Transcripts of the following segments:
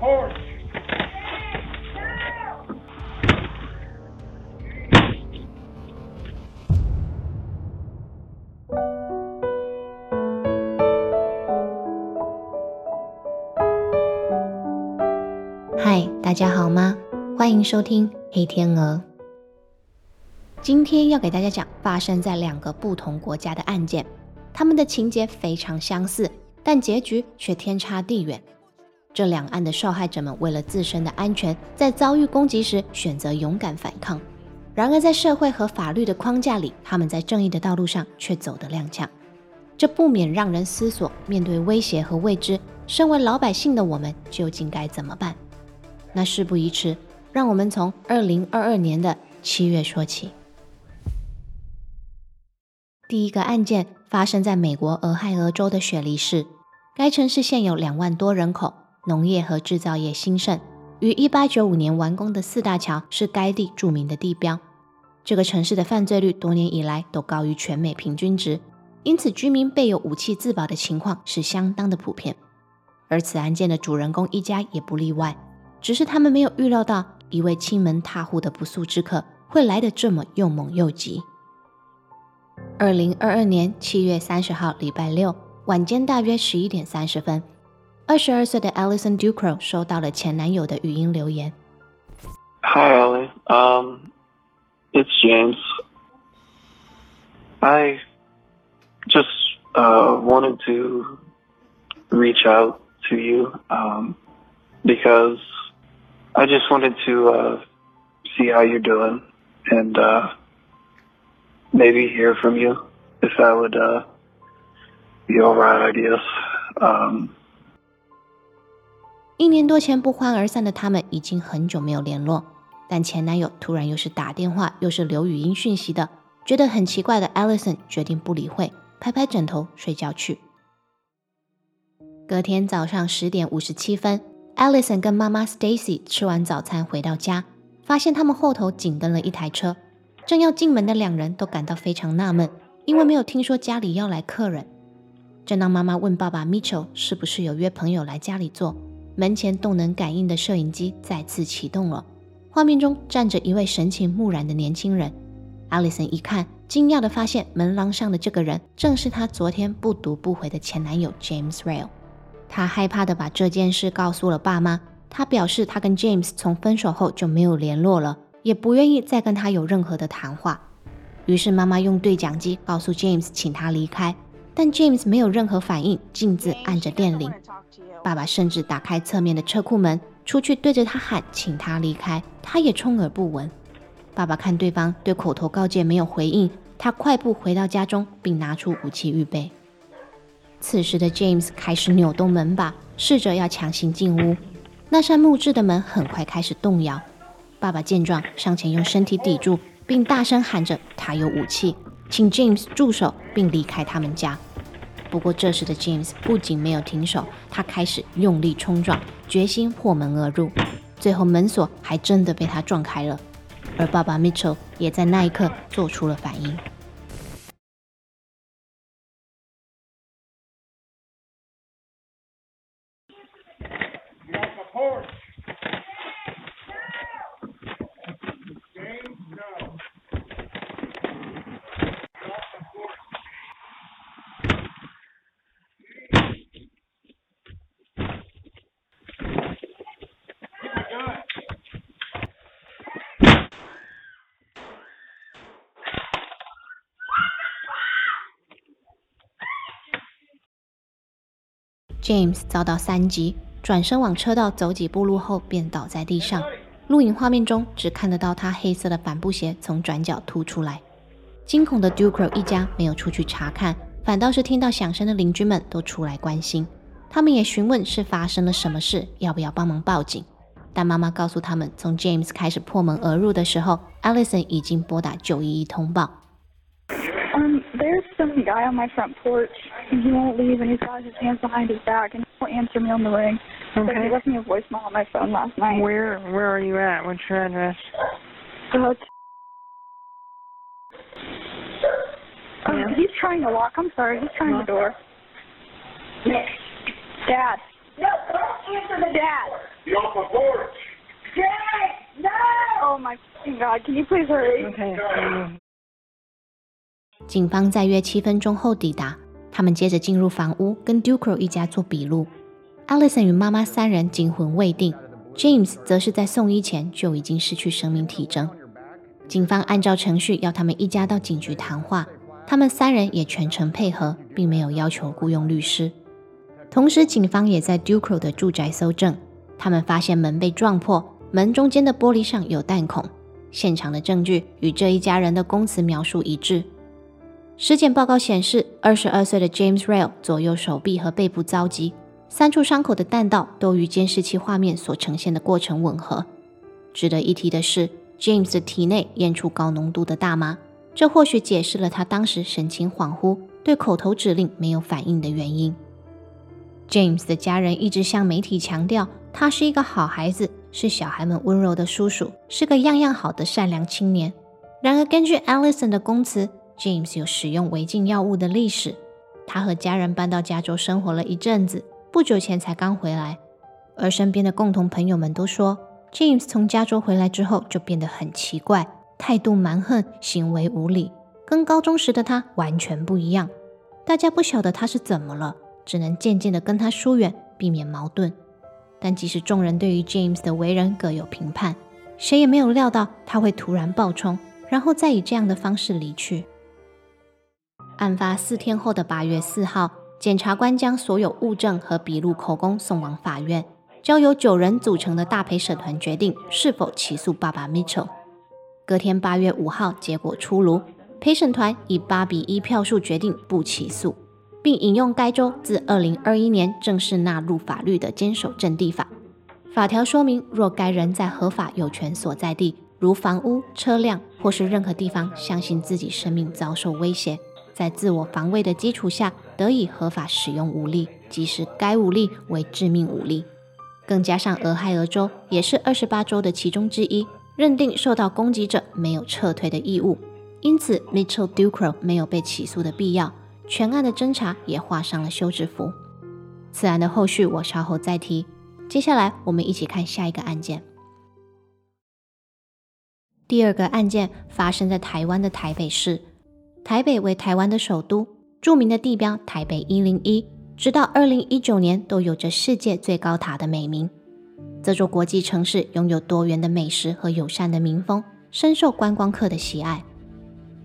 嗨，大家好吗？欢迎收听《黑天鹅》。今天要给大家讲发生在两个不同国家的案件，他们的情节非常相似，但结局却天差地远。这两岸的受害者们为了自身的安全，在遭遇攻击时选择勇敢反抗。然而，在社会和法律的框架里，他们在正义的道路上却走得踉跄。这不免让人思索：面对威胁和未知，身为老百姓的我们究竟该怎么办？那事不宜迟，让我们从二零二二年的七月说起。第一个案件发生在美国俄亥俄州的雪梨市，该城市现有两万多人口，农业和制造业兴盛。于一八九五年完工的四大桥是该地著名的地标。这个城市的犯罪率多年以来都高于全美平均值，因此居民备有武器自保的情况是相当的普遍。而此案件的主人公一家也不例外，只是他们没有预料到一位亲门踏户的不速之客会来得这么又猛又急。二零二二年七月三十号，礼拜六晚间大约十一点三十分，二十二岁的 Alison Ducro 收到了前男友的语音留言。Hi, Um, it's James. I just uh, wanted to reach out to you um, because I just wanted to uh, see how you're doing and uh, maybe hear from you if that would uh, be all right, I guess. Um, 一年多前不欢而散的他们已经很久没有联络，但前男友突然又是打电话又是留语音讯息的，觉得很奇怪的 Alison 决定不理会，拍拍枕头睡觉去。隔天早上十点五十七分，Alison 跟妈妈 Stacy 吃完早餐回到家，发现他们后头紧跟了一台车。正要进门的两人都感到非常纳闷，因为没有听说家里要来客人。正当妈妈问爸爸 Mitchell 是不是有约朋友来家里坐，门前动能感应的摄影机再次启动了。画面中站着一位神情木然的年轻人。Alison 一看，惊讶地发现门廊上的这个人正是她昨天不读不回的前男友 James Rail。她害怕地把这件事告诉了爸妈。她表示，她跟 James 从分手后就没有联络了。也不愿意再跟他有任何的谈话，于是妈妈用对讲机告诉 James 请他离开，但 James 没有任何反应，径自按着电铃。爸爸甚至打开侧面的车库门，出去对着他喊请他离开，他也充耳不闻。爸爸看对方对口头告诫没有回应，他快步回到家中，并拿出武器预备。此时的 James 开始扭动门把，试着要强行进屋，那扇木质的门很快开始动摇。爸爸见状，上前用身体抵住，并大声喊着：“他有武器，请 James 住手，并离开他们家。”不过，这时的 James 不仅没有停手，他开始用力冲撞，决心破门而入。最后，门锁还真的被他撞开了，而爸爸 Mitchell 也在那一刻做出了反应。James 遭到三击，转身往车道走几步路后便倒在地上。录影画面中只看得到他黑色的帆布鞋从转角凸出来。惊恐的 Ducro 一家没有出去查看，反倒是听到响声的邻居们都出来关心。他们也询问是发生了什么事，要不要帮忙报警。但妈妈告诉他们，从 James 开始破门而入的时候，Alison 已经拨打911通报。There's some guy on my front porch, and he won't leave, and he's got his hands behind his back, and he won't answer me on the ring. But he Okay. left me a voicemail on my phone last night. Where where are you at? What's your address? Uh, um, he's trying to walk. I'm sorry. He's trying the door. Dad. No, don't answer the dad. Get off my porch. Jay, no! Oh my god! Can you please hurry? Okay. um, 警方在约七分钟后抵达，他们接着进入房屋，跟 Ducro 一家做笔录。Alison 与妈妈三人惊魂未定，James 则是在送医前就已经失去生命体征。警方按照程序要他们一家到警局谈话，他们三人也全程配合，并没有要求雇佣律师。同时，警方也在 Ducro 的住宅搜证，他们发现门被撞破，门中间的玻璃上有弹孔，现场的证据与这一家人的供词描述一致。尸检报告显示，二十二岁的 James Rail 左右手臂和背部遭击，三处伤口的弹道都与监视器画面所呈现的过程吻合。值得一提的是，James 的体内验出高浓度的大麻，这或许解释了他当时神情恍惚、对口头指令没有反应的原因。James 的家人一直向媒体强调，他是一个好孩子，是小孩们温柔的叔叔，是个样样好的善良青年。然而，根据 Allison 的供词，James 有使用违禁药物的历史。他和家人搬到加州生活了一阵子，不久前才刚回来。而身边的共同朋友们都说，James 从加州回来之后就变得很奇怪，态度蛮横，行为无礼，跟高中时的他完全不一样。大家不晓得他是怎么了，只能渐渐地跟他疏远，避免矛盾。但即使众人对于 James 的为人各有评判，谁也没有料到他会突然暴冲，然后再以这样的方式离去。案发四天后的八月四号，检察官将所有物证和笔录口供送往法院，交由九人组成的大陪审团决定是否起诉爸爸 Mitchell。隔天八月五号，结果出炉，陪审团以八比一票数决定不起诉，并引用该州自二零二一年正式纳入法律的坚守阵地法。法条说明，若该人在合法有权所在地，如房屋、车辆或是任何地方，相信自己生命遭受威胁。在自我防卫的基础下，得以合法使用武力，即使该武力为致命武力。更加上俄亥俄州也是二十八州的其中之一，认定受到攻击者没有撤退的义务，因此 Mitchell Ducro 没有被起诉的必要。全案的侦查也画上了休止符。此案的后续我稍后再提。接下来我们一起看下一个案件。第二个案件发生在台湾的台北市。台北为台湾的首都，著名的地标台北一零一，直到二零一九年都有着世界最高塔的美名。这座国际城市拥有多元的美食和友善的民风，深受观光客的喜爱。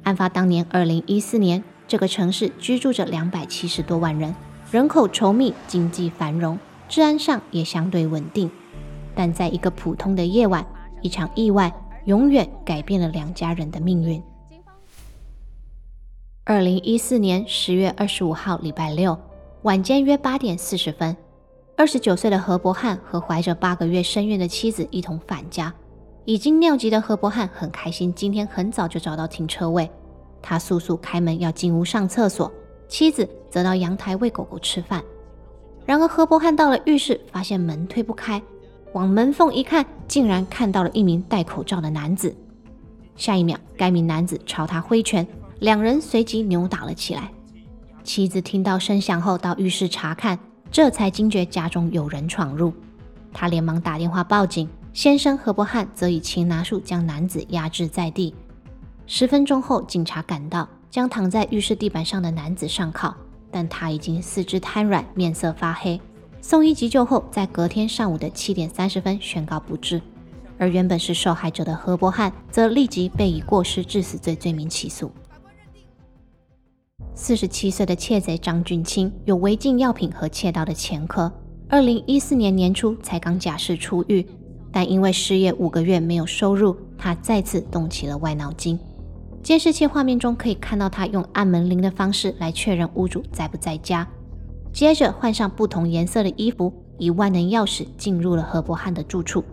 案发当年二零一四年，这个城市居住着两百七十多万人，人口稠密，经济繁荣，治安上也相对稳定。但在一个普通的夜晚，一场意外永远改变了两家人的命运。二零一四年十月二十五号，礼拜六晚间约八点四十分，二十九岁的何伯汉和怀着八个月身孕的妻子一同返家。已经尿急的何伯汉很开心，今天很早就找到停车位。他速速开门要进屋上厕所，妻子则到阳台喂狗狗吃饭。然而何伯汉到了浴室，发现门推不开，往门缝一看，竟然看到了一名戴口罩的男子。下一秒，该名男子朝他挥拳。两人随即扭打了起来。妻子听到声响后到浴室查看，这才惊觉家中有人闯入。他连忙打电话报警，先生何伯汉则以擒拿术将男子压制在地。十分钟后，警察赶到，将躺在浴室地板上的男子上铐，但他已经四肢瘫软，面色发黑。送医急救后，在隔天上午的七点三十分宣告不治。而原本是受害者的何伯汉，则立即被以过失致死罪罪名起诉。四十七岁的窃贼张俊清有违禁药品和窃盗的前科，二零一四年年初才刚假释出狱，但因为失业五个月没有收入，他再次动起了歪脑筋。监视器画面中可以看到他用按门铃的方式来确认屋主在不在家，接着换上不同颜色的衣服，以万能钥匙进入了何伯汉的住处。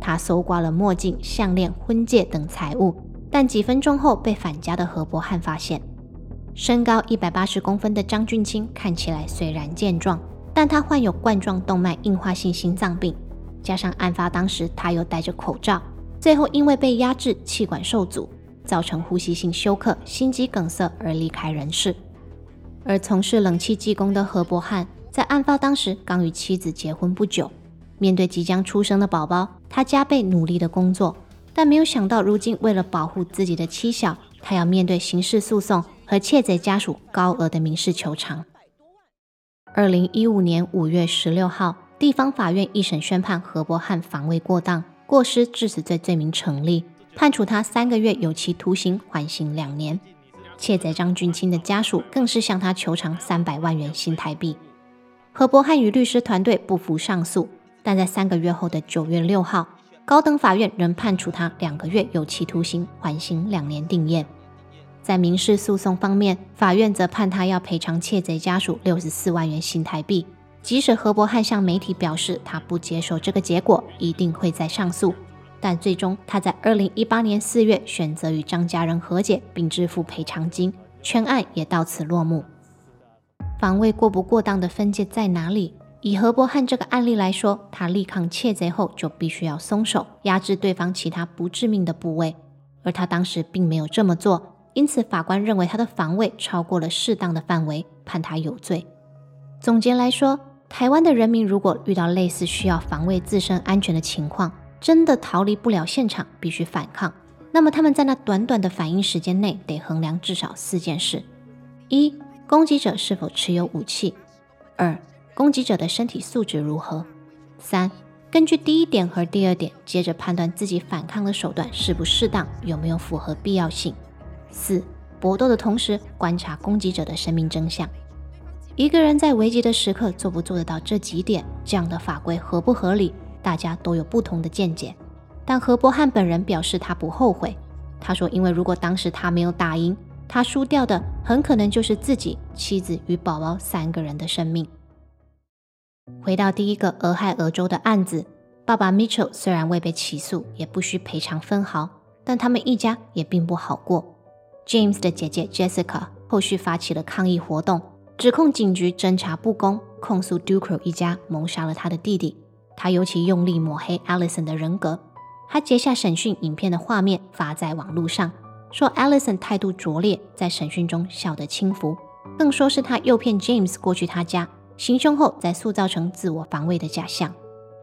他搜刮了墨镜、项链、婚戒等财物，但几分钟后被返家的何伯汉发现。身高一百八十公分的张俊清看起来虽然健壮，但他患有冠状动脉硬化性心脏病，加上案发当时他又戴着口罩，最后因为被压制，气管受阻，造成呼吸性休克、心肌梗塞而离开人世。而从事冷气技工的何伯汉，在案发当时刚与妻子结婚不久，面对即将出生的宝宝，他加倍努力的工作，但没有想到，如今为了保护自己的妻小，他要面对刑事诉讼和窃贼家属高额的民事求偿。二零一五年五月十六号，地方法院一审宣判何伯汉防卫过当、过失致死罪罪名成立，判处他三个月有期徒刑，缓刑两年。窃贼张俊清的家属更是向他求偿三百万元新台币。何伯汉与律师团队不服上诉，但在三个月后的九月六号，高等法院仍判处他两个月有期徒刑，缓刑两年定谳。在民事诉讼方面，法院则判他要赔偿窃贼家属六十四万元新台币。即使何伯汉向媒体表示他不接受这个结果，一定会再上诉，但最终他在二零一八年四月选择与张家人和解，并支付赔偿金，全案也到此落幕。防卫过不过当的分界在哪里？以何伯汉这个案例来说，他力抗窃贼后就必须要松手，压制对方其他不致命的部位，而他当时并没有这么做，因此法官认为他的防卫超过了适当的范围，判他有罪。总结来说，台湾的人民如果遇到类似需要防卫自身安全的情况，真的逃离不了现场，必须反抗，那么他们在那短短的反应时间内得衡量至少四件事：一。攻击者是否持有武器？二、攻击者的身体素质如何？三、根据第一点和第二点，接着判断自己反抗的手段是不适当，有没有符合必要性。四、搏斗的同时观察攻击者的生命真相。一个人在危急的时刻做不做得到这几点？这样的法规合不合理？大家都有不同的见解。但何伯汉本人表示他不后悔。他说：“因为如果当时他没有打赢。”他输掉的很可能就是自己、妻子与宝宝三个人的生命。回到第一个俄亥俄州的案子，爸爸 Mitchell 虽然未被起诉，也不需赔偿分毫，但他们一家也并不好过。James 的姐姐 Jessica 后续发起了抗议活动，指控警局侦查不公，控诉 Ducro 一家谋杀了他的弟弟。他尤其用力抹黑 Allison 的人格，他截下审讯影片的画面发在网络上。说 Allison 态度拙劣，在审讯中笑得轻浮，更说是他诱骗 James 过去他家行凶后，再塑造成自我防卫的假象。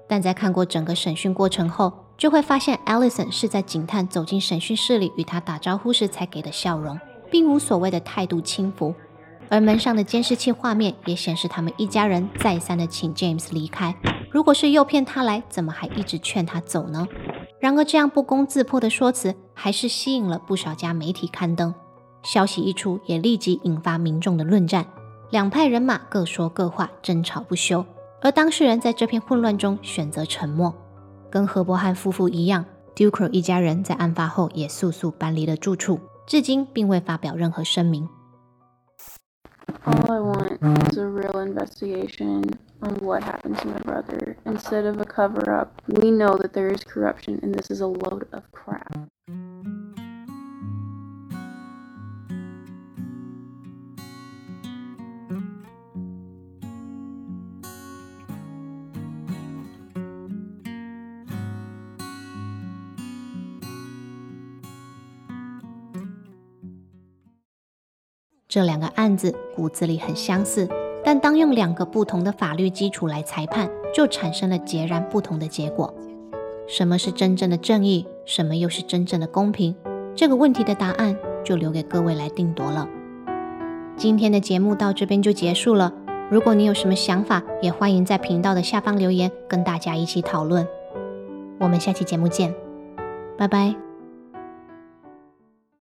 但在看过整个审讯过程后，就会发现 Allison 是在警探走进审讯室里与他打招呼时才给的笑容，并无所谓的态度轻浮。而门上的监视器画面也显示，他们一家人再三的请 James 离开。如果是诱骗他来，怎么还一直劝他走呢？然而，这样不攻自破的说辞还是吸引了不少家媒体刊登。消息一出，也立即引发民众的论战，两派人马各说各话，争吵不休。而当事人在这片混乱中选择沉默，跟何伯翰夫妇一样，Ducro 一家人在案发后也速速搬离了住处，至今并未发表任何声明。All I want is a real investigation on what happened to my brother instead of a cover up. We know that there is corruption and this is a load of crap. 这两个案子骨子里很相似，但当用两个不同的法律基础来裁判，就产生了截然不同的结果。什么是真正的正义？什么又是真正的公平？这个问题的答案就留给各位来定夺了。今天的节目到这边就结束了。如果你有什么想法，也欢迎在频道的下方留言，跟大家一起讨论。我们下期节目见，拜拜。